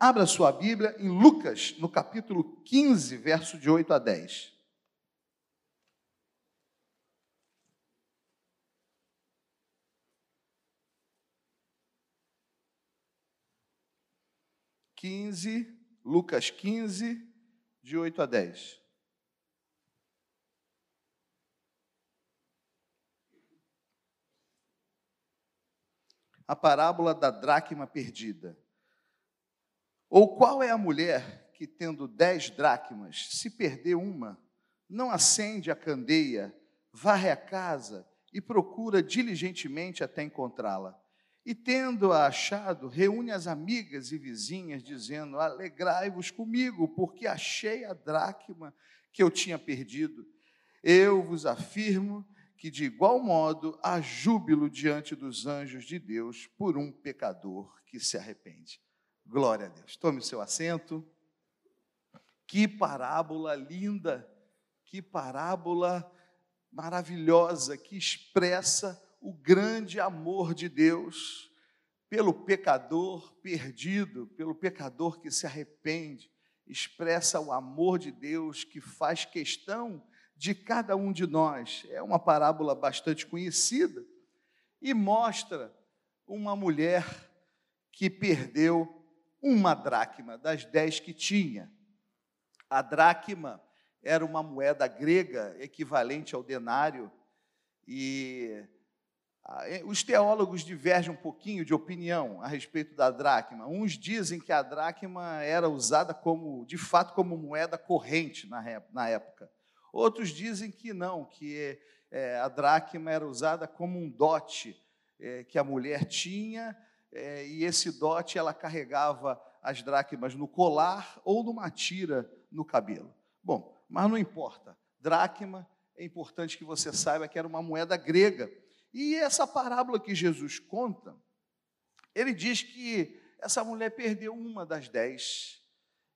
Abra sua Bíblia em Lucas, no capítulo 15, verso de 8 a 10. Quinze, Lucas 15, de 8 a 10. A parábola da dracma perdida. Ou qual é a mulher que, tendo dez dracmas, se perder uma, não acende a candeia, varre a casa e procura diligentemente até encontrá-la? E tendo-a achado, reúne as amigas e vizinhas, dizendo: Alegrai-vos comigo, porque achei a dracma que eu tinha perdido. Eu vos afirmo que, de igual modo, há júbilo diante dos anjos de Deus por um pecador que se arrepende. Glória a Deus. Tome o seu assento. Que parábola linda, que parábola maravilhosa que expressa o grande amor de Deus pelo pecador perdido, pelo pecador que se arrepende, expressa o amor de Deus que faz questão de cada um de nós. É uma parábola bastante conhecida e mostra uma mulher que perdeu uma dracma das dez que tinha. A dracma era uma moeda grega equivalente ao denário, e os teólogos divergem um pouquinho de opinião a respeito da dracma. Uns dizem que a dracma era usada como, de fato, como moeda corrente na época. Outros dizem que não, que é, a dracma era usada como um dote é, que a mulher tinha é, e esse dote ela carregava as dracmas no colar ou numa tira no cabelo. Bom, mas não importa. Dracma, é importante que você saiba que era uma moeda grega. E essa parábola que Jesus conta, ele diz que essa mulher perdeu uma das dez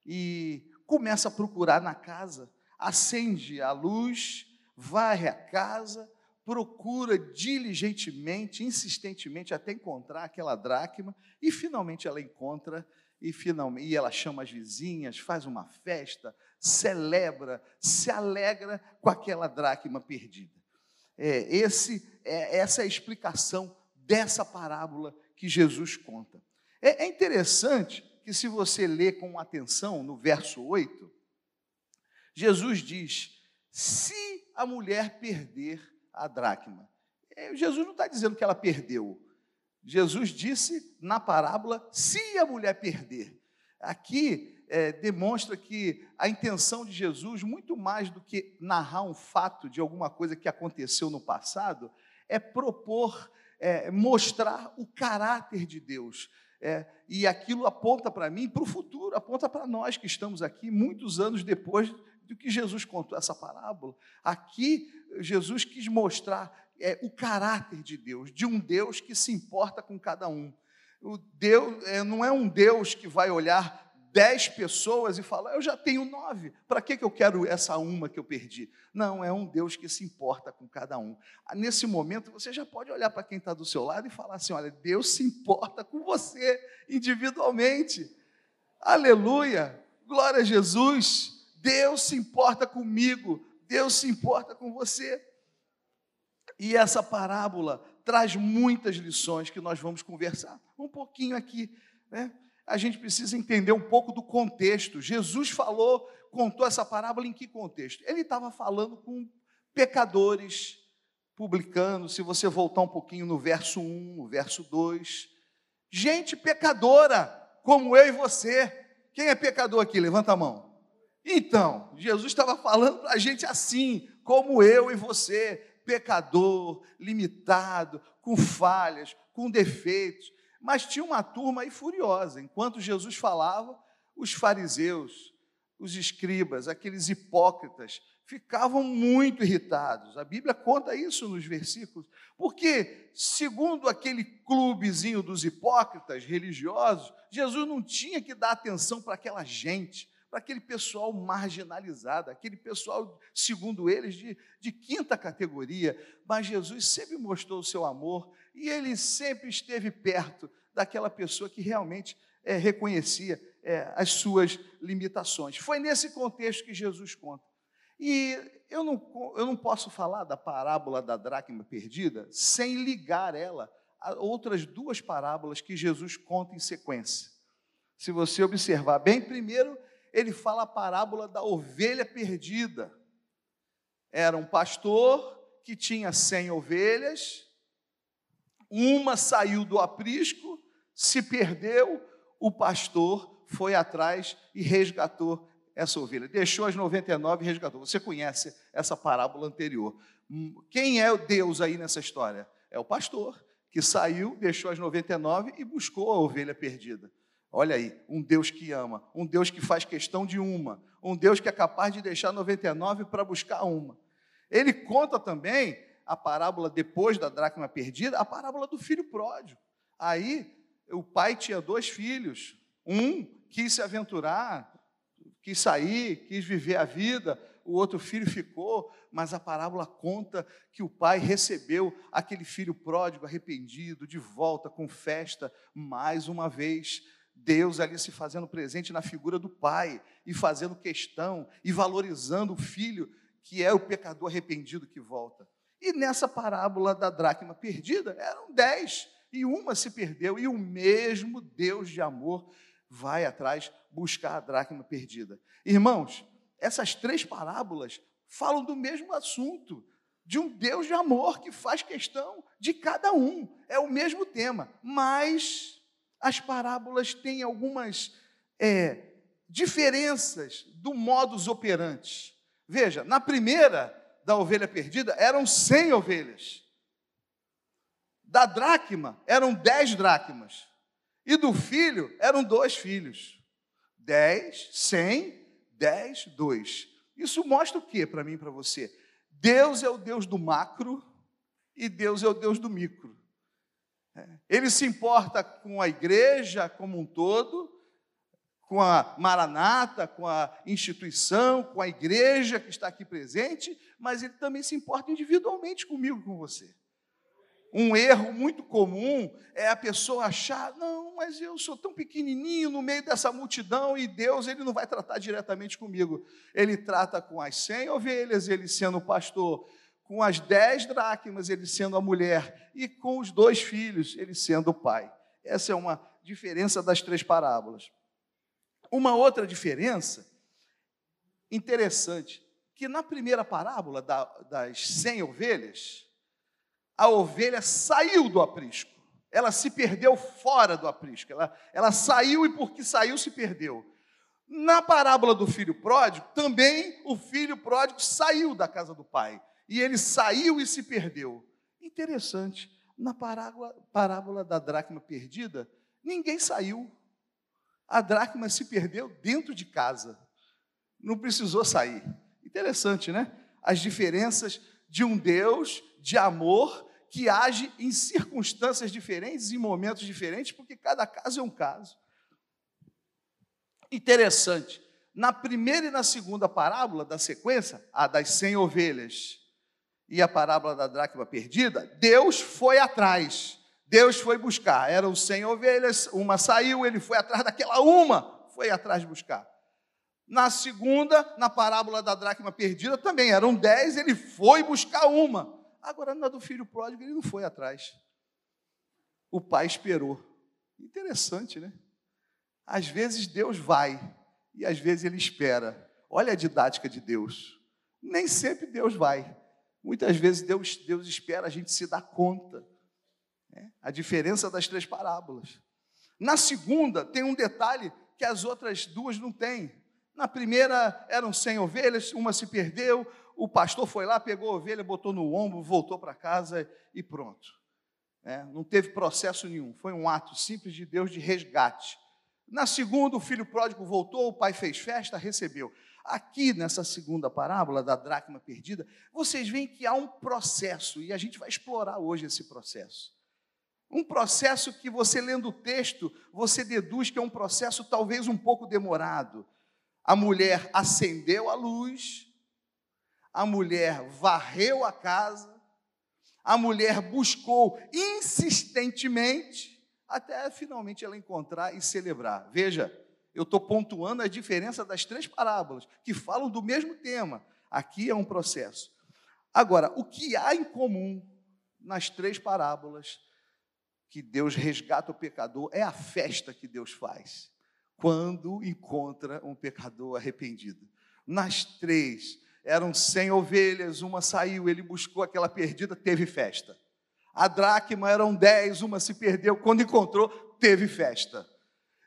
e começa a procurar na casa, acende a luz, varre a casa, procura diligentemente, insistentemente até encontrar aquela dracma e finalmente ela encontra e finalmente e ela chama as vizinhas, faz uma festa, celebra, se alegra com aquela dracma perdida. É, esse, é, essa é a explicação dessa parábola que Jesus conta. É, é interessante que, se você ler com atenção no verso 8, Jesus diz: se a mulher perder a dracma. É, Jesus não está dizendo que ela perdeu. Jesus disse na parábola: se a mulher perder. Aqui é, demonstra que a intenção de Jesus, muito mais do que narrar um fato de alguma coisa que aconteceu no passado, é propor, é, mostrar o caráter de Deus. É, e aquilo aponta para mim, para o futuro, aponta para nós que estamos aqui muitos anos depois do que Jesus contou essa parábola. Aqui, Jesus quis mostrar é, o caráter de Deus, de um Deus que se importa com cada um. O Deus é, não é um Deus que vai olhar dez pessoas e falar, eu já tenho nove, para que, que eu quero essa uma que eu perdi? Não, é um Deus que se importa com cada um. Nesse momento, você já pode olhar para quem está do seu lado e falar assim: olha, Deus se importa com você individualmente. Aleluia! Glória a Jesus! Deus se importa comigo, Deus se importa com você. E essa parábola traz muitas lições que nós vamos conversar um pouquinho aqui. Né? A gente precisa entender um pouco do contexto. Jesus falou, contou essa parábola em que contexto? Ele estava falando com pecadores, publicanos. Se você voltar um pouquinho no verso 1, no verso 2, gente pecadora, como eu e você. Quem é pecador aqui? Levanta a mão. Então, Jesus estava falando para a gente assim, como eu e você, pecador, limitado, com falhas, com defeitos. Mas tinha uma turma aí furiosa. Enquanto Jesus falava, os fariseus, os escribas, aqueles hipócritas, ficavam muito irritados. A Bíblia conta isso nos versículos, porque, segundo aquele clubezinho dos hipócritas religiosos, Jesus não tinha que dar atenção para aquela gente para aquele pessoal marginalizado, aquele pessoal, segundo eles, de, de quinta categoria. Mas Jesus sempre mostrou o seu amor e ele sempre esteve perto daquela pessoa que realmente é, reconhecia é, as suas limitações. Foi nesse contexto que Jesus conta. E eu não, eu não posso falar da parábola da dracma perdida sem ligar ela a outras duas parábolas que Jesus conta em sequência. Se você observar bem, primeiro ele fala a parábola da ovelha perdida. Era um pastor que tinha cem ovelhas, uma saiu do aprisco, se perdeu, o pastor foi atrás e resgatou essa ovelha. Deixou as 99 e resgatou. Você conhece essa parábola anterior. Quem é o Deus aí nessa história? É o pastor, que saiu, deixou as 99 e buscou a ovelha perdida. Olha aí, um Deus que ama, um Deus que faz questão de uma, um Deus que é capaz de deixar 99 para buscar uma. Ele conta também a parábola depois da dracma perdida, a parábola do filho pródigo. Aí o pai tinha dois filhos, um quis se aventurar, quis sair, quis viver a vida, o outro filho ficou, mas a parábola conta que o pai recebeu aquele filho pródigo arrependido de volta com festa mais uma vez. Deus ali se fazendo presente na figura do pai e fazendo questão e valorizando o filho que é o pecador arrependido que volta. E nessa parábola da dracma perdida, eram dez e uma se perdeu, e o mesmo Deus de amor vai atrás buscar a dracma perdida. Irmãos, essas três parábolas falam do mesmo assunto, de um Deus de amor que faz questão de cada um. É o mesmo tema, mas as parábolas têm algumas é, diferenças do modus operandi. Veja, na primeira, da ovelha perdida, eram cem ovelhas. Da dracma, eram dez dracmas. E do filho, eram dois filhos. Dez, cem, dez, dois. Isso mostra o que para mim e para você? Deus é o Deus do macro e Deus é o Deus do micro. É. Ele se importa com a igreja como um todo, com a Maranata, com a instituição, com a igreja que está aqui presente, mas ele também se importa individualmente comigo, com você. Um erro muito comum é a pessoa achar, não, mas eu sou tão pequenininho no meio dessa multidão e Deus ele não vai tratar diretamente comigo. Ele trata com as cem ovelhas, ele sendo pastor, com as dez dracmas, ele sendo a mulher, e com os dois filhos, ele sendo o pai. Essa é uma diferença das três parábolas. Uma outra diferença interessante, que na primeira parábola das cem ovelhas, a ovelha saiu do aprisco. Ela se perdeu fora do aprisco. Ela, ela saiu e porque saiu se perdeu. Na parábola do filho pródigo, também o filho pródigo saiu da casa do pai. E ele saiu e se perdeu. Interessante. Na parábola, parábola da dracma perdida, ninguém saiu. A dracma se perdeu dentro de casa. Não precisou sair. Interessante, né? As diferenças de um Deus de amor que age em circunstâncias diferentes, em momentos diferentes, porque cada caso é um caso. Interessante. Na primeira e na segunda parábola da sequência, a das cem ovelhas e a parábola da dracma perdida, Deus foi atrás. Deus foi buscar. Eram cem ovelhas, uma saiu, ele foi atrás daquela uma, foi atrás buscar. Na segunda, na parábola da dracma perdida, também eram dez, ele foi buscar uma. Agora, na do filho pródigo, ele não foi atrás. O pai esperou. Interessante, né? Às vezes Deus vai e às vezes ele espera. Olha a didática de Deus. Nem sempre Deus vai. Muitas vezes Deus, Deus espera a gente se dar conta. Né? A diferença das três parábolas. Na segunda, tem um detalhe que as outras duas não têm. Na primeira eram cem ovelhas, uma se perdeu, o pastor foi lá, pegou a ovelha, botou no ombro, voltou para casa e pronto. É, não teve processo nenhum, foi um ato simples de Deus de resgate. Na segunda, o filho pródigo voltou, o pai fez festa, recebeu. Aqui nessa segunda parábola da dracma perdida, vocês veem que há um processo, e a gente vai explorar hoje esse processo. Um processo que você lendo o texto, você deduz que é um processo talvez um pouco demorado. A mulher acendeu a luz, a mulher varreu a casa, a mulher buscou insistentemente até finalmente ela encontrar e celebrar. Veja, Eu estou pontuando a diferença das três parábolas, que falam do mesmo tema. Aqui é um processo. Agora, o que há em comum nas três parábolas que Deus resgata o pecador é a festa que Deus faz quando encontra um pecador arrependido. Nas três, eram cem ovelhas, uma saiu, ele buscou aquela perdida, teve festa. A dracma eram dez, uma se perdeu, quando encontrou, teve festa.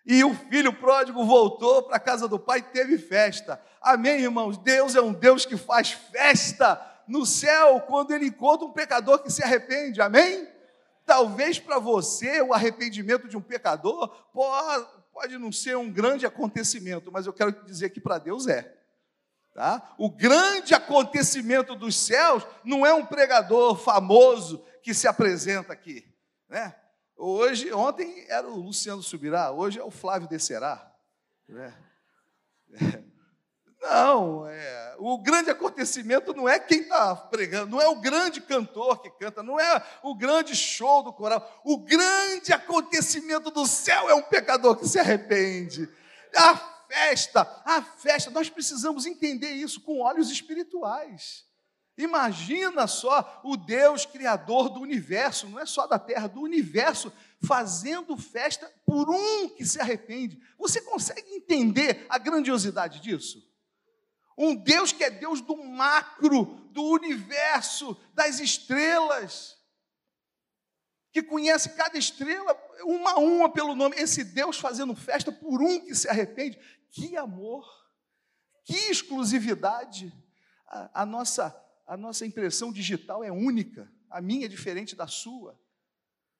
E o filho pródigo voltou para a casa do pai, teve festa. Amém, irmãos? Deus é um Deus que faz festa no céu quando ele encontra um pecador que se arrepende. Amém? Talvez para você o arrependimento de um pecador pode, não ser um grande acontecimento, mas eu quero dizer que para Deus é. Tá? O grande acontecimento dos céus não é um pregador famoso que se apresenta aqui. Né? Hoje, ontem era o Luciano Subirá, hoje é o Flávio Descerá. Né? Não, é, o grande acontecimento não é quem está pregando, não é o grande cantor que canta, não é o grande show do coral. O grande acontecimento do céu é um pecador que se arrepende. A festa, a festa, nós precisamos entender isso com olhos espirituais. Imagina só o Deus criador do universo, não é só da terra, do universo, fazendo festa por um que se arrepende. Você consegue entender a grandiosidade disso? Um Deus que é Deus do macro, do universo, das estrelas, que conhece cada estrela uma a uma pelo nome. Esse Deus fazendo festa por um que se arrepende. Que amor, que exclusividade. A, a nossa, a nossa impressão digital é única, a minha é diferente da sua.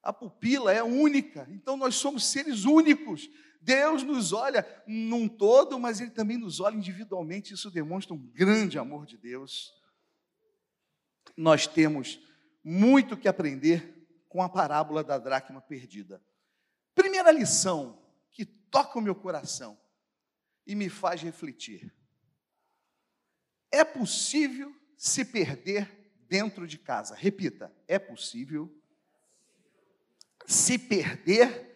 A pupila é única, então nós somos seres únicos. Deus nos olha num todo, mas Ele também nos olha individualmente. Isso demonstra um grande amor de Deus. Nós temos muito que aprender com a parábola da dracma perdida. Primeira lição que toca o meu coração e me faz refletir: é possível se perder dentro de casa. Repita: é possível se perder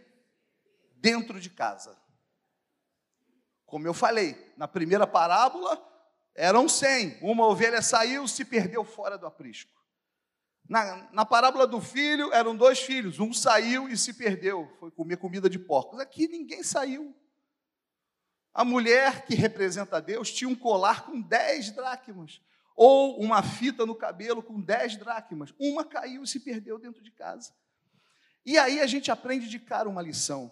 dentro de casa. Como eu falei, na primeira parábola eram cem, uma ovelha saiu, se perdeu fora do aprisco. Na, na parábola do filho, eram dois filhos, um saiu e se perdeu, foi comer comida de porcos. Aqui ninguém saiu. A mulher que representa Deus tinha um colar com dez dracmas, ou uma fita no cabelo com dez dracmas. Uma caiu e se perdeu dentro de casa. E aí a gente aprende de cara uma lição.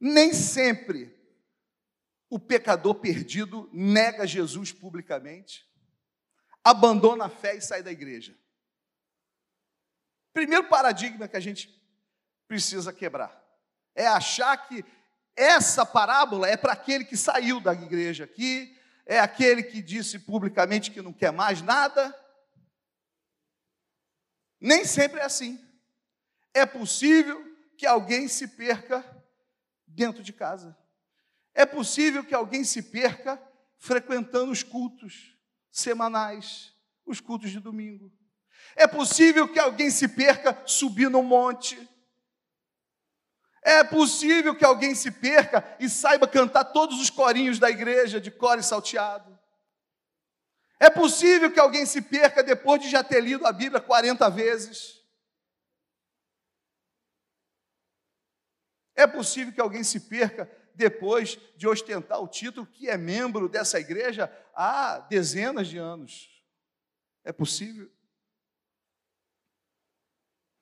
Nem sempre o pecador perdido nega Jesus publicamente, abandona a fé e sai da igreja. Primeiro paradigma que a gente precisa quebrar é achar que essa parábola é para aquele que saiu da igreja aqui, é aquele que disse publicamente que não quer mais nada. Nem sempre é assim. É possível que alguém se perca dentro de casa. É possível que alguém se perca frequentando os cultos semanais, os cultos de domingo. É possível que alguém se perca subindo um monte. É possível que alguém se perca e saiba cantar todos os corinhos da igreja de core salteado. É possível que alguém se perca depois de já ter lido a Bíblia 40 vezes. É possível que alguém se perca depois de ostentar o título que é membro dessa igreja há dezenas de anos. É possível.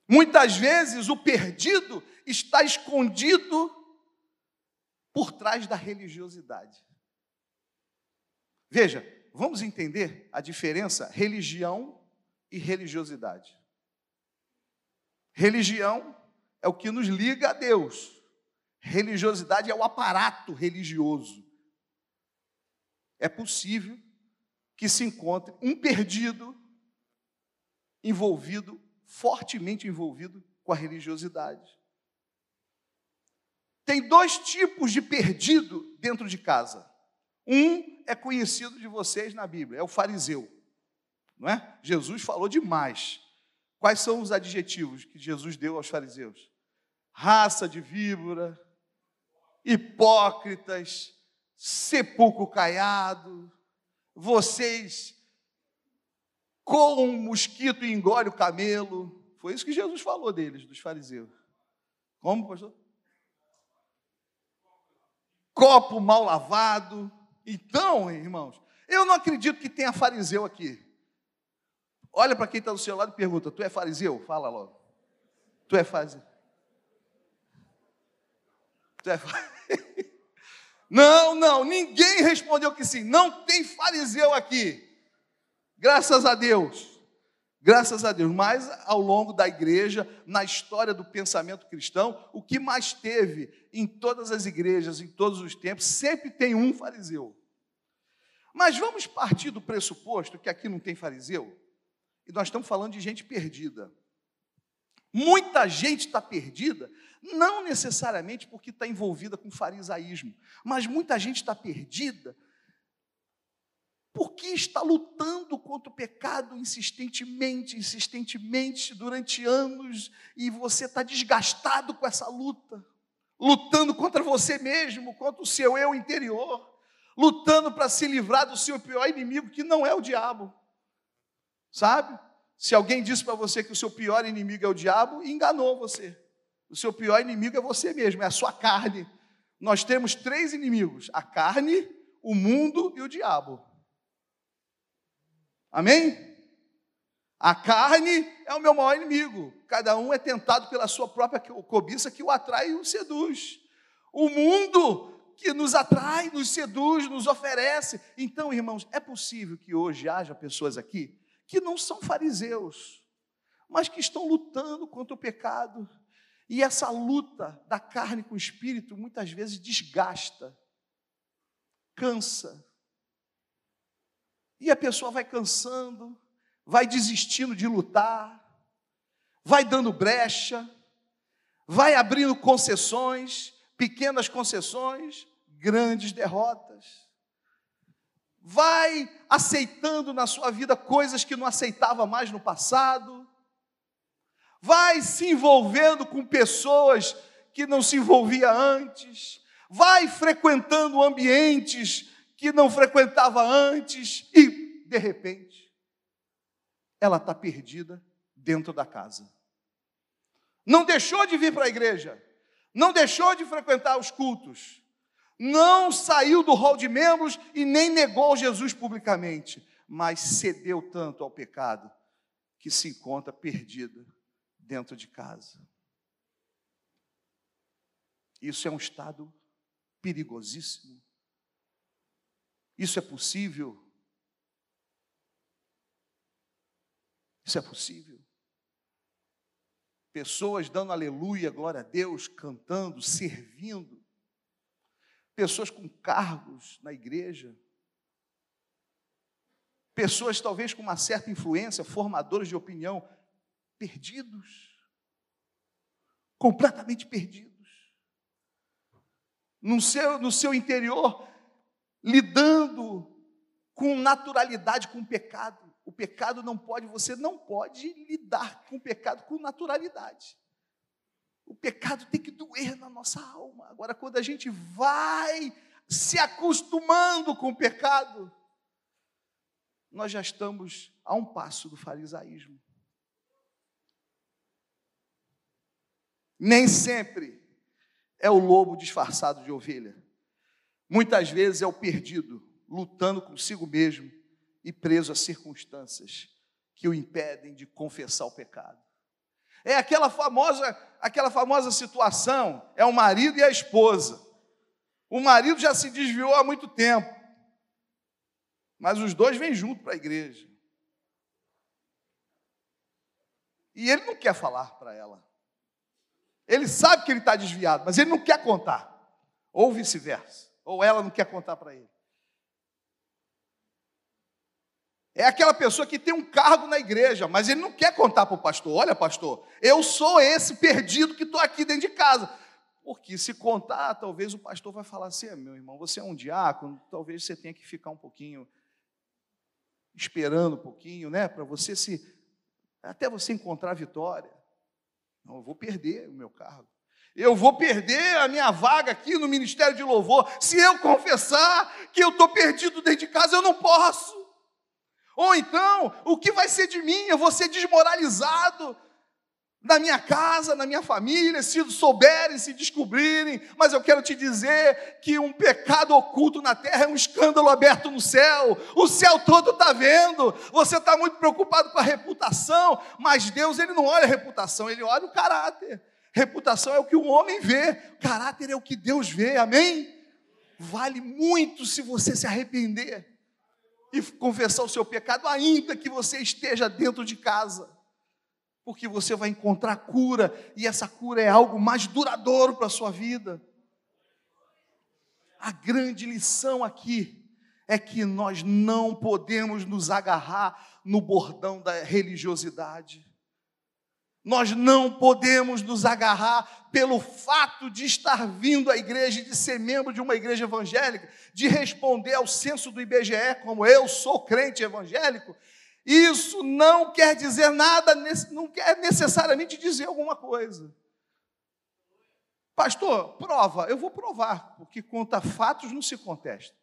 Muitas vezes o perdido está escondido por trás da religiosidade. Veja, vamos entender a diferença religião e religiosidade. Religião é o que nos liga a Deus. Religiosidade é o aparato religioso. É possível que se encontre um perdido envolvido, fortemente envolvido com a religiosidade. Tem dois tipos de perdido dentro de casa. Um é conhecido de vocês na Bíblia, é o fariseu. Não é? Jesus falou demais. Quais são os adjetivos que Jesus deu aos fariseus? Raça de víbora, hipócritas, sepulcro caiado, vocês com um mosquito engole o camelo. Foi isso que Jesus falou deles, dos fariseus. Como, pastor? Copo mal lavado. Então, irmãos, eu não acredito que tenha fariseu aqui. Olha para quem está do seu lado e pergunta: Tu é fariseu? Fala logo. Tu é fariseu? Tu é fariseu? Não, não, ninguém respondeu que sim. Não tem fariseu aqui. Graças a Deus. Graças a Deus. Mas ao longo da igreja, na história do pensamento cristão, o que mais teve em todas as igrejas, em todos os tempos, sempre tem um fariseu. Mas vamos partir do pressuposto que aqui não tem fariseu, e nós estamos falando de gente perdida. Muita gente está perdida, não necessariamente porque está envolvida com farisaísmo, mas muita gente está perdida porque está lutando contra o pecado insistentemente, insistentemente, durante anos, e você está desgastado com essa luta, lutando contra você mesmo, contra o seu eu interior, lutando para se livrar do seu pior inimigo, que não é o diabo, sabe? Se alguém disse para você que o seu pior inimigo é o diabo, enganou você. O seu pior inimigo é você mesmo, é a sua carne. Nós temos três inimigos: a carne, o mundo e o diabo. Amém? A carne é o meu maior inimigo. Cada um é tentado pela sua própria cobiça que o atrai e o seduz. O mundo que nos atrai, nos seduz, nos oferece. Então, irmãos, é possível que hoje haja pessoas aqui que não são fariseus, mas que estão lutando contra o pecado. E essa luta da carne com o espírito muitas vezes desgasta, cansa. E a pessoa vai cansando, vai desistindo de lutar, vai dando brecha, vai abrindo concessões, pequenas concessões, grandes derrotas. Vai aceitando na sua vida coisas que não aceitava mais no passado, vai se envolvendo com pessoas que não se envolvia antes, vai frequentando ambientes que não frequentava antes e, de repente, ela está perdida dentro da casa. Não deixou de vir para a igreja, não deixou de frequentar os cultos, não saiu do rol de membros e nem negou Jesus publicamente, mas cedeu tanto ao pecado que se encontra perdida dentro de casa. Isso é um estado perigosíssimo. Isso é possível. Isso é possível. Pessoas dando aleluia, glória a Deus, cantando, servindo, pessoas com cargos na igreja, pessoas talvez com uma certa influência, formadores de opinião, perdidos, completamente perdidos, no seu, no seu interior, lidando com naturalidade com o pecado. O pecado não pode, você não pode lidar com o pecado com naturalidade. O pecado tem que doer na nossa alma. Agora, quando a gente vai se acostumando com o pecado, nós já estamos a um passo do farisaísmo. Nem sempre é o lobo disfarçado de ovelha. Muitas vezes é o perdido, lutando consigo mesmo e preso a circunstâncias que o impedem de confessar o pecado. É aquela famosa, aquela famosa situação, é o marido e a esposa. O marido já se desviou há muito tempo. Mas os dois vêm junto para a igreja. E ele não quer falar para ela. Ele sabe que ele está desviado, mas ele não quer contar. Ou vice-versa. Ou ela não quer contar para ele. É aquela pessoa que tem um cargo na igreja, mas ele não quer contar para o pastor: olha, pastor, eu sou esse perdido que estou aqui dentro de casa. Porque se contar, talvez o pastor vai falar assim: ah, meu irmão, você é um diácono, talvez você tenha que ficar um pouquinho esperando um pouquinho, né, para você se até você encontrar a vitória. Não, eu vou perder o meu cargo. Eu vou perder a minha vaga aqui no Ministério de Louvor. Se eu confessar que eu estou perdido dentro de casa, eu não posso. Ou então, o que vai ser de mim? Eu vou ser desmoralizado na minha casa, na minha família, se souberem, se descobrirem, mas eu quero te dizer que um pecado oculto na terra é um escândalo aberto no céu, o céu todo está vendo, você está muito preocupado com a reputação, mas Deus ele não olha a reputação, ele olha o caráter. Reputação é o que o homem vê, caráter é o que Deus vê, amém? Vale muito se você se arrepender e confessar o seu pecado, ainda que você esteja dentro de casa porque você vai encontrar cura e essa cura é algo mais duradouro para a sua vida. A grande lição aqui é que nós não podemos nos agarrar no bordão da religiosidade. Nós não podemos nos agarrar pelo fato de estar vindo à igreja, de ser membro de uma igreja evangélica, de responder ao censo do IBGE como eu sou crente evangélico, isso não quer dizer nada, não quer necessariamente dizer alguma coisa. Pastor, prova, eu vou provar, porque conta fatos não se contesta.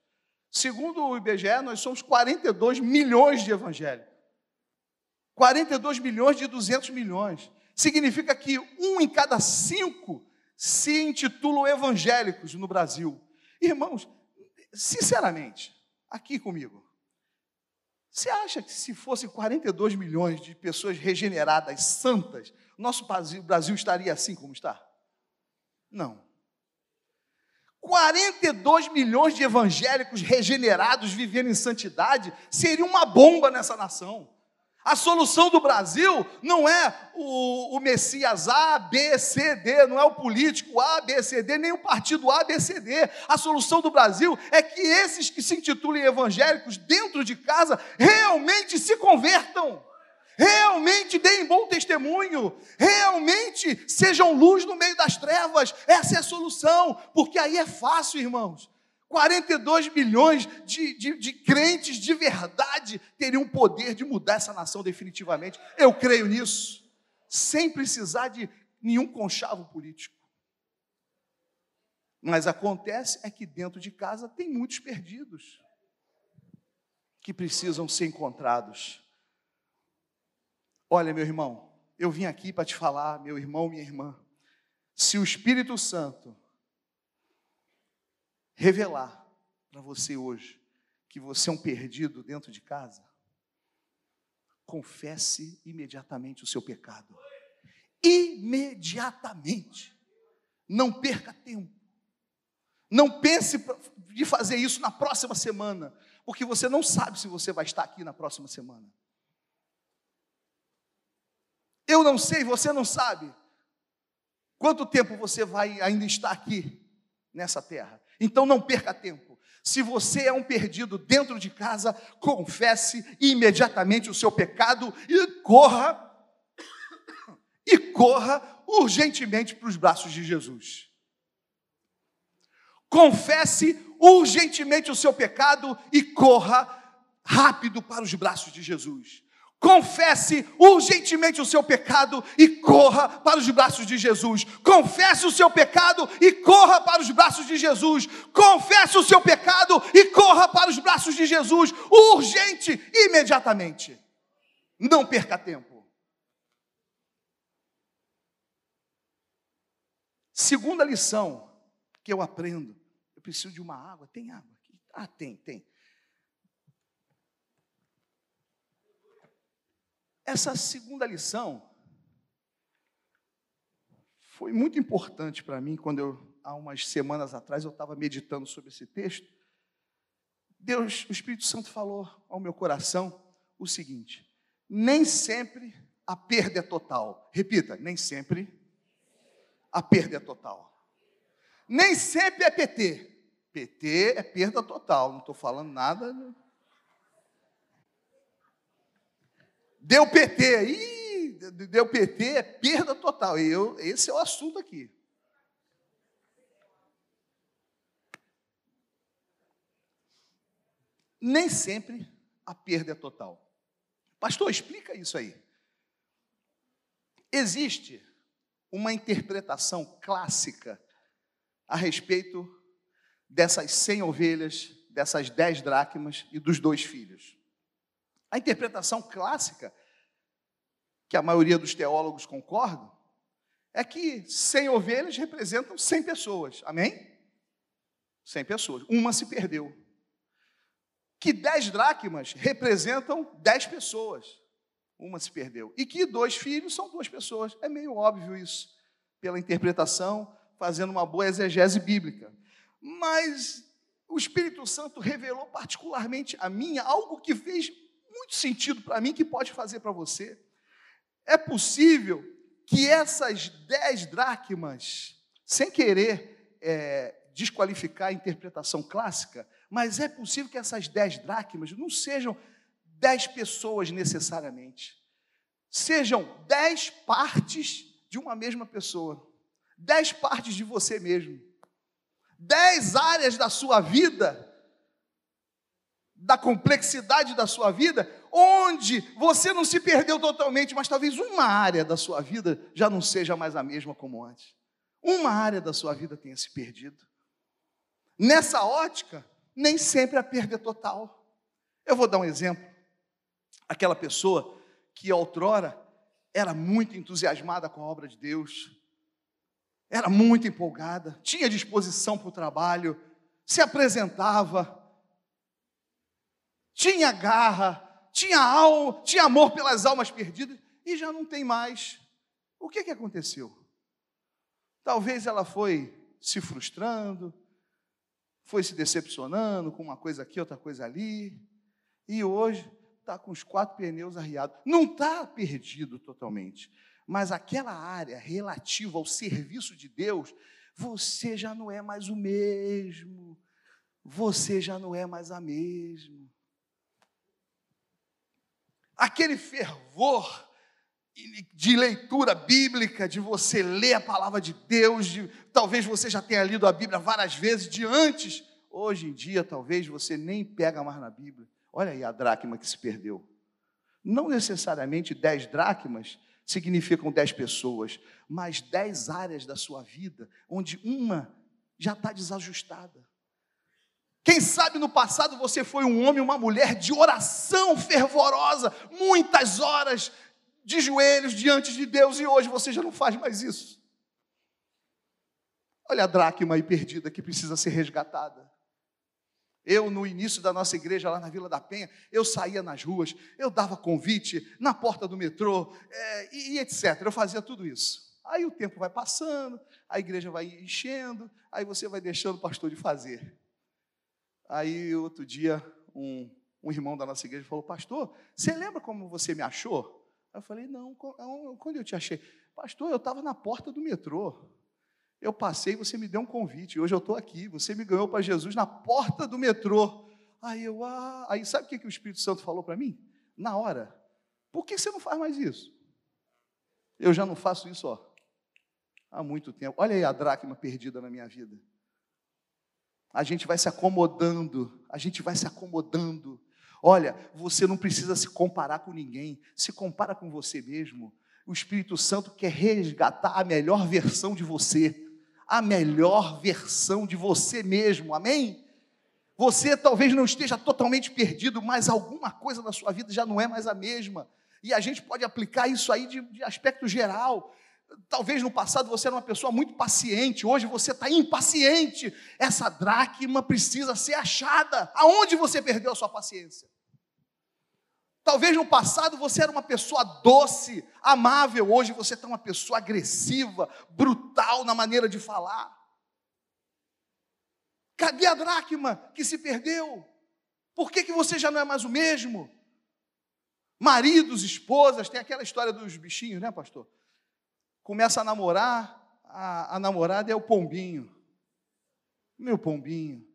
Segundo o IBGE, nós somos 42 milhões de evangélicos. 42 milhões de 200 milhões. Significa que um em cada cinco se intitulam evangélicos no Brasil. Irmãos, sinceramente, aqui comigo, você acha que se fossem 42 milhões de pessoas regeneradas, santas, nosso Brasil, Brasil estaria assim como está? Não. 42 milhões de evangélicos regenerados vivendo em santidade seria uma bomba nessa nação. A solução do Brasil não é o, o, Messias A, B, C, D, não é o político A, B, C, D, nem o partido A, B, C, D. A solução do Brasil é que esses que se intitulem evangélicos dentro de casa realmente se convertam, realmente deem bom testemunho, realmente sejam luz no meio das trevas. Essa é a solução, porque aí é fácil, irmãos. 42 milhões de, de, de, crentes de verdade teriam poder de mudar essa nação definitivamente. Eu creio nisso, sem precisar de nenhum conchavo político. Mas acontece é que dentro de casa tem muitos perdidos que precisam ser encontrados. Olha, meu irmão, eu vim aqui para te falar, meu irmão, minha irmã, se o Espírito Santo revelar para você hoje que você é um perdido dentro de casa, confesse imediatamente o seu pecado. Imediatamente. Não perca tempo. Não pense de fazer isso na próxima semana, porque você não sabe se você vai estar aqui na próxima semana. Eu não sei, você não sabe quanto tempo você vai ainda estar aqui nessa terra. Então não perca tempo. Se você é um perdido dentro de casa, confesse imediatamente o seu pecado e corra e corra urgentemente para os braços de Jesus. Confesse urgentemente o seu pecado e corra rápido para os braços de Jesus confesse urgentemente o seu pecado e corra para os braços de Jesus. Confesse o seu pecado e corra para os braços de Jesus. Confesse o seu pecado e corra para os braços de Jesus. Urgente, imediatamente. Não perca tempo. Segunda lição que eu aprendo. Eu preciso de uma água. Tem água aqui? Ah, tem, tem. Essa segunda lição foi muito importante para mim quando eu, há umas semanas atrás, eu estava meditando sobre esse texto. Deus, o Espírito Santo falou ao meu coração o seguinte: nem sempre a perda é total. Repita, nem sempre a perda é total. Nem sempre é PT. PT é perda total, não estou falando nada Deu PT, ih, deu PT, é perda total. Eu, esse é o assunto aqui. Nem sempre a perda é total. Pastor, explica isso aí. Existe uma interpretação clássica a respeito dessas cem ovelhas, dessas dez dracmas e dos dois filhos. A interpretação clássica, que a maioria dos teólogos concordam, é que cem ovelhas representam cem pessoas. Amém? Cem pessoas. Uma se perdeu. Que dez dracmas representam dez pessoas. Uma se perdeu. E que dois filhos são duas pessoas. É meio óbvio isso, pela interpretação, fazendo uma boa exegese bíblica. Mas o Espírito Santo revelou particularmente a mim algo que fez muito sentido para mim, que pode fazer para você. É possível que essas dez dracmas, sem querer é, desqualificar a interpretação clássica, mas é possível que essas dez dracmas não sejam dez pessoas necessariamente, sejam dez partes de uma mesma pessoa, dez partes de você mesmo, dez áreas da sua vida, da complexidade da sua vida, onde você não se perdeu totalmente, mas talvez uma área da sua vida já não seja mais a mesma como antes. Uma área da sua vida tenha se perdido. Nessa ótica, nem sempre a perda é total. Eu vou dar um exemplo. Aquela pessoa que outrora era muito entusiasmada com a obra de Deus, era muito empolgada, tinha disposição para o trabalho, se apresentava, tinha garra, tinha alma, tinha amor pelas almas perdidas e já não tem mais. O que, que aconteceu? Talvez ela foi se frustrando, foi se decepcionando com uma coisa aqui, outra coisa ali, e hoje está com os quatro pneus arriados. Não está perdido totalmente, mas aquela área relativa ao serviço de Deus, você já não é mais o mesmo. Você já não é mais a mesma aquele fervor de leitura bíblica, de você ler a palavra de Deus, de, talvez você já tenha lido a Bíblia várias vezes de antes, hoje em dia talvez você nem pega mais na Bíblia. Olha aí a dracma que se perdeu. Não necessariamente dez dracmas significam dez pessoas, mas dez áreas da sua vida onde uma já está desajustada. Quem sabe no passado você foi um homem, uma mulher de oração fervorosa, muitas horas de joelhos diante de Deus e hoje você já não faz mais isso. Olha a dracma aí perdida que precisa ser resgatada. Eu, no início da nossa igreja lá na Vila da Penha, eu saía nas ruas, eu dava convite na porta do metrô é, e, e etc. Eu fazia tudo isso. Aí o tempo vai passando, a igreja vai enchendo, aí você vai deixando o pastor de fazer. Aí, outro dia, um, um irmão da nossa igreja falou: Pastor, você lembra como você me achou? Eu falei: Não, quando eu te achei? Pastor, eu estava na porta do metrô. Eu passei, você me deu um convite. Hoje eu estou aqui. Você me ganhou para Jesus na porta do metrô. Aí eu, ah, aí sabe o que, que o Espírito Santo falou para mim? Na hora. Por que você não faz mais isso? Eu já não faço isso ó, há muito tempo. Olha aí a dracma perdida na minha vida a gente vai se acomodando, a gente vai se acomodando. Olha, você não precisa se comparar com ninguém, se compara com você mesmo. O Espírito Santo quer resgatar a melhor versão de você, a melhor versão de você mesmo, amém? Você talvez não esteja totalmente perdido, mas alguma coisa na sua vida já não é mais a mesma. E a gente pode aplicar isso aí de, de aspecto geral. Talvez no passado você era uma pessoa muito paciente, hoje você está impaciente. Essa dracma precisa ser achada. Aonde você perdeu a sua paciência? Talvez no passado você era uma pessoa doce, amável, hoje você está uma pessoa agressiva, brutal na maneira de falar. Cadê a dracma que se perdeu? Por que, que você já não é mais o mesmo? Maridos, esposas, tem aquela história dos bichinhos, né, pastor? Começa a namorar, a, a namorada é o pombinho. Meu pombinho.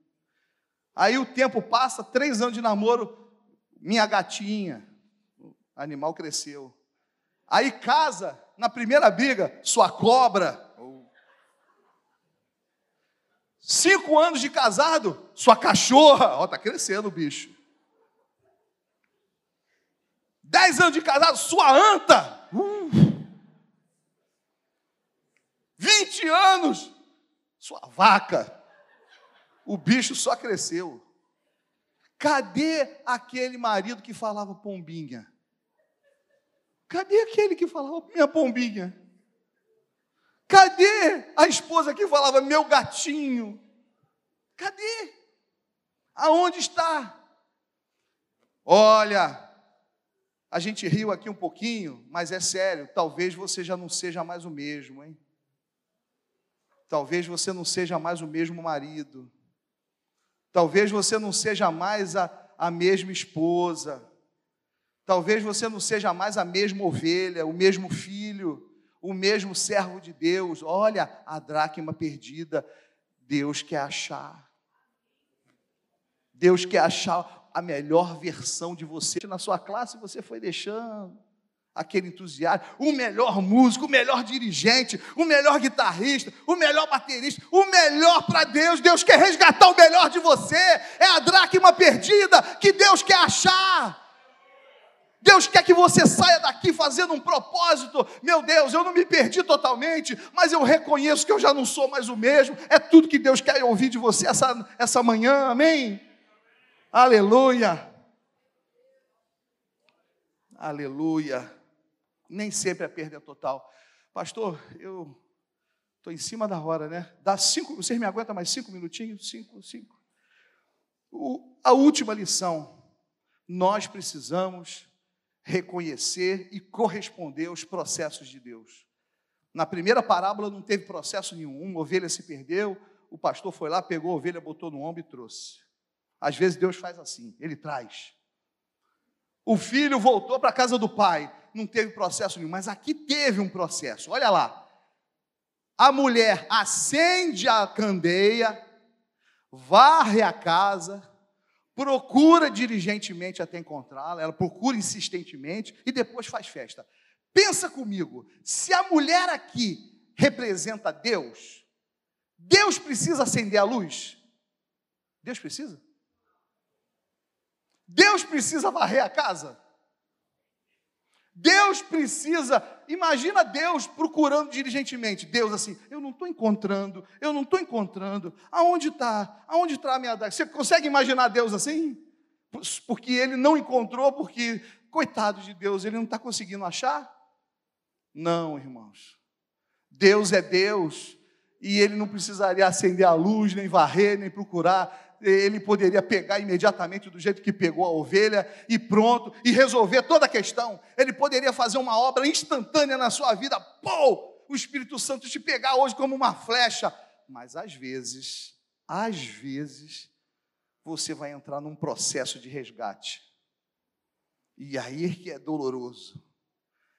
Aí o tempo passa, três anos de namoro, minha gatinha. O animal cresceu. Aí casa, na primeira briga, sua cobra. Cinco anos de casado, sua cachorra. Ó, tá crescendo o bicho. Dez anos de casado, sua anta. Uh. 20 anos. Sua vaca. O bicho só cresceu. Cadê aquele marido que falava pombinha? Cadê aquele que falava minha pombinha? Cadê a esposa que falava meu gatinho? Cadê? Aonde está? Olha, a gente riu aqui um pouquinho, mas é sério, talvez você já não seja mais o mesmo, hein? Talvez você não seja mais o mesmo marido. Talvez você não seja mais a, a mesma esposa. Talvez você não seja mais a mesma ovelha, o mesmo filho, o mesmo servo de Deus. Olha a dracma perdida. Deus quer achar. Deus quer achar a melhor versão de você. Na sua classe você foi deixando aquele entusiasmo, o melhor músico, o melhor dirigente, o melhor guitarrista, o melhor baterista, o melhor para Deus. Deus quer resgatar o melhor de você. É a dracma perdida que Deus quer achar. Deus quer que você saia daqui fazendo um propósito. Meu Deus, eu não me perdi totalmente, mas eu reconheço que eu já não sou mais o mesmo. É tudo que Deus quer ouvir de você essa, essa manhã, amém? Aleluia. Aleluia. Nem sempre a perda é total. Pastor, eu estou em cima da hora, né? Dá cinco, vocês me aguentam mais cinco minutinhos? Cinco, cinco. O, a última lição. Nós precisamos reconhecer e corresponder aos processos de Deus. Na primeira parábola não teve processo nenhum. Uma ovelha se perdeu, o pastor foi lá, pegou a ovelha, botou no ombro e trouxe. Às vezes Deus faz assim, ele traz. O filho voltou para a casa do pai, não teve processo nenhum, mas aqui teve um processo. Olha lá. A mulher acende a candeia, varre a casa, procura diligentemente até encontrá-la, ela procura insistentemente e depois faz festa. Pensa comigo, se a mulher aqui representa Deus, Deus precisa acender a luz? Deus precisa? Deus precisa varrer a casa? Deus precisa, imagina Deus procurando diligentemente. Deus assim, eu não estou encontrando, eu não estou encontrando. Aonde está? Aonde está a minha daga? Você consegue imaginar Deus assim? Porque ele não encontrou, porque, coitado de Deus, ele não está conseguindo achar? Não, irmãos. Deus é Deus, e ele não precisaria acender a luz, nem varrer, nem procurar ele poderia pegar imediatamente do jeito que pegou a ovelha e pronto, e resolver toda a questão. Ele poderia fazer uma obra instantânea na sua vida. Pô, o Espírito Santo te pegar hoje como uma flecha. Mas às vezes, às vezes, você vai entrar num processo de resgate. E aí é que é doloroso.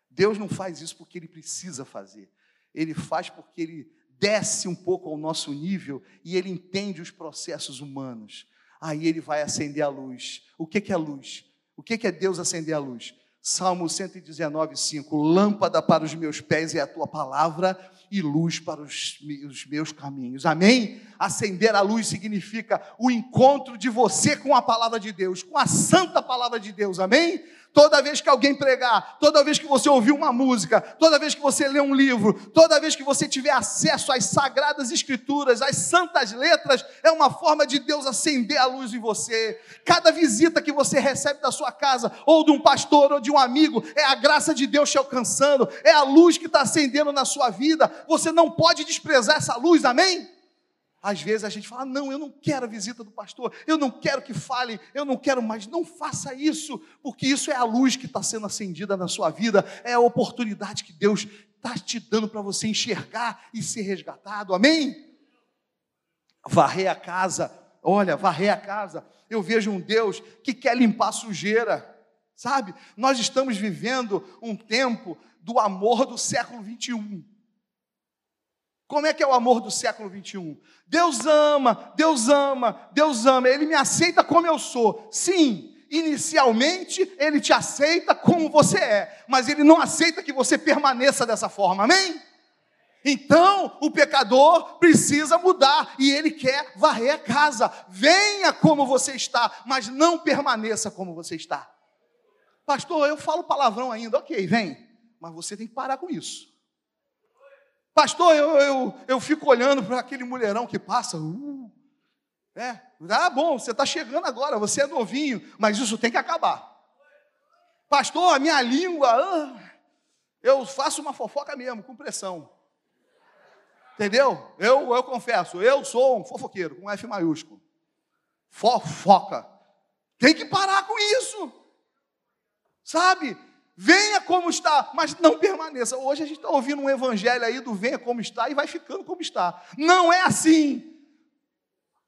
Deus não faz isso porque ele precisa fazer. Ele faz porque ele desce um pouco ao nosso nível e ele entende os processos humanos. Aí ele vai acender a luz. O que é luz? O que é Deus acender a luz? Salmo 119, 5. Lâmpada para os meus pés é a tua palavra e luz para os, os meus caminhos. Amém? Acender a luz significa o encontro de você com a palavra de Deus, com a santa palavra de Deus. Amém? Toda vez que alguém pregar, toda vez que você ouvir uma música, toda vez que você ler um livro, toda vez que você tiver acesso às sagradas escrituras, às santas letras, é uma forma de Deus acender a luz em você. Cada visita que você recebe da sua casa, ou de um pastor, ou de um amigo, é a graça de Deus te alcançando, é a luz que está acendendo na sua vida. Você não pode desprezar essa luz, amém? Às vezes a gente fala: não, eu não quero a visita do pastor, eu não quero que fale, eu não quero mais. Não faça isso, porque isso é a luz que está sendo acendida na sua vida, é a oportunidade que Deus está te dando para você enxergar e ser resgatado, amém? Varrer a casa, olha, varrer a casa. Eu vejo um Deus que quer limpar a sujeira, sabe? Nós estamos vivendo um tempo do amor do século 21 como é que é o amor do século 21? Deus ama, Deus ama, Deus ama, Ele me aceita como eu sou. Sim, inicialmente Ele te aceita como você é, mas Ele não aceita que você permaneça dessa forma, amém? Então, o pecador precisa mudar e ele quer varrer a casa. Venha como você está, mas não permaneça como você está. Pastor, eu falo palavrão ainda, ok, vem, mas você tem que parar com isso. Pastor, eu, eu, eu fico olhando para aquele mulherão que passa. Uh, é, ah, bom, você está chegando agora, você é novinho, mas isso tem que acabar. Pastor, a minha língua, ah, eu faço uma fofoca mesmo, com pressão. Entendeu? Eu, eu confesso, eu sou um fofoqueiro, com F maiúsculo. Fofoca. Tem que parar com isso. Sabe? Venha como está, mas não permaneça. Hoje a gente está ouvindo um evangelho aí do venha como está e vai ficando como está. Não é assim.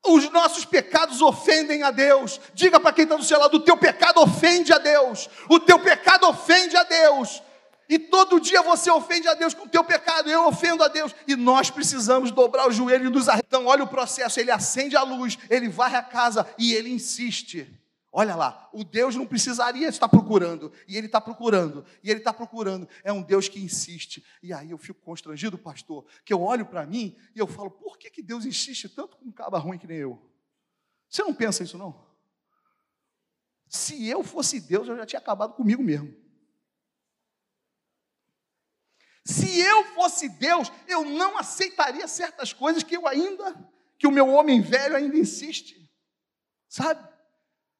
Os nossos pecados ofendem a Deus. Diga para quem está do seu lado: o teu pecado ofende a Deus. O teu pecado ofende a Deus. E todo dia você ofende a Deus com o teu pecado, eu ofendo a Deus. E nós precisamos dobrar o joelho e nos arrepender. Então, olha o processo: ele acende a luz, ele varre a casa e ele insiste. Olha lá, o Deus não precisaria estar procurando, e Ele está procurando, e Ele está procurando. É um Deus que insiste. E aí eu fico constrangido, pastor, que eu olho para mim e eu falo: por que, que Deus insiste tanto com um caba ruim que nem eu? Você não pensa isso, não? Se eu fosse Deus, eu já tinha acabado comigo mesmo. Se eu fosse Deus, eu não aceitaria certas coisas que eu ainda, que o meu homem velho ainda insiste. Sabe?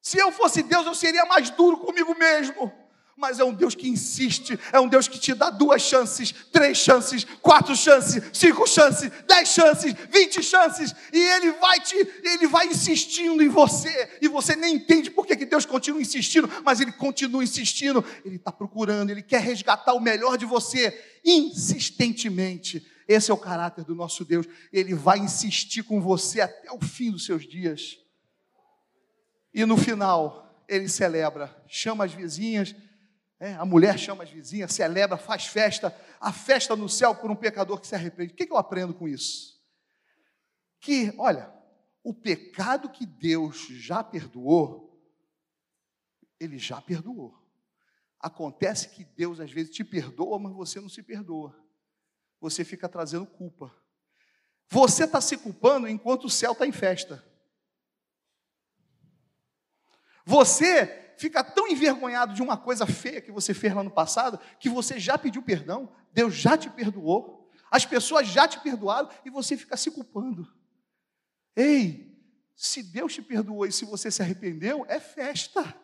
Se eu fosse Deus, eu seria mais duro comigo mesmo. Mas é um Deus que insiste, é um Deus que te dá duas chances, três chances, quatro chances, cinco chances, dez chances, vinte chances, e Ele vai te, Ele vai insistindo em você, e você nem entende por que, Deus continua insistindo, mas Ele continua insistindo, Ele está procurando, Ele quer resgatar o melhor de você, insistentemente. Esse é o caráter do nosso Deus, Ele vai insistir com você até o fim dos seus dias. E no final, ele celebra, chama as vizinhas, é, a mulher chama as vizinhas, celebra, faz festa, a festa no céu por um pecador que se arrepende. O que, que eu aprendo com isso? Que, olha, o pecado que Deus já perdoou, Ele já perdoou. Acontece que Deus às vezes te perdoa, mas você não se perdoa. Você fica trazendo culpa. Você está se culpando enquanto o céu está em festa. Você fica tão envergonhado de uma coisa feia que você fez lá no passado, que você já pediu perdão, Deus já te perdoou, as pessoas já te perdoaram e você fica se culpando. Ei, se Deus te perdoou e se você se arrependeu, é festa,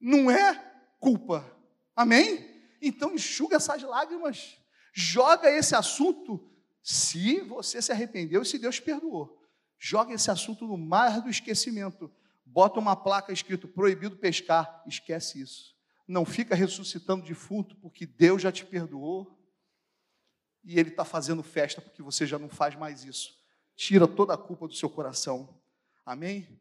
não é culpa. Amém? Então enxuga essas lágrimas, joga esse assunto, se você se arrependeu e se Deus perdoou. Joga esse assunto no mar do esquecimento bota uma placa escrito proibido pescar, esquece isso. Não fica ressuscitando defunto porque Deus já te perdoou e Ele está fazendo festa porque você já não faz mais isso. Tira toda a culpa do seu coração. Amém?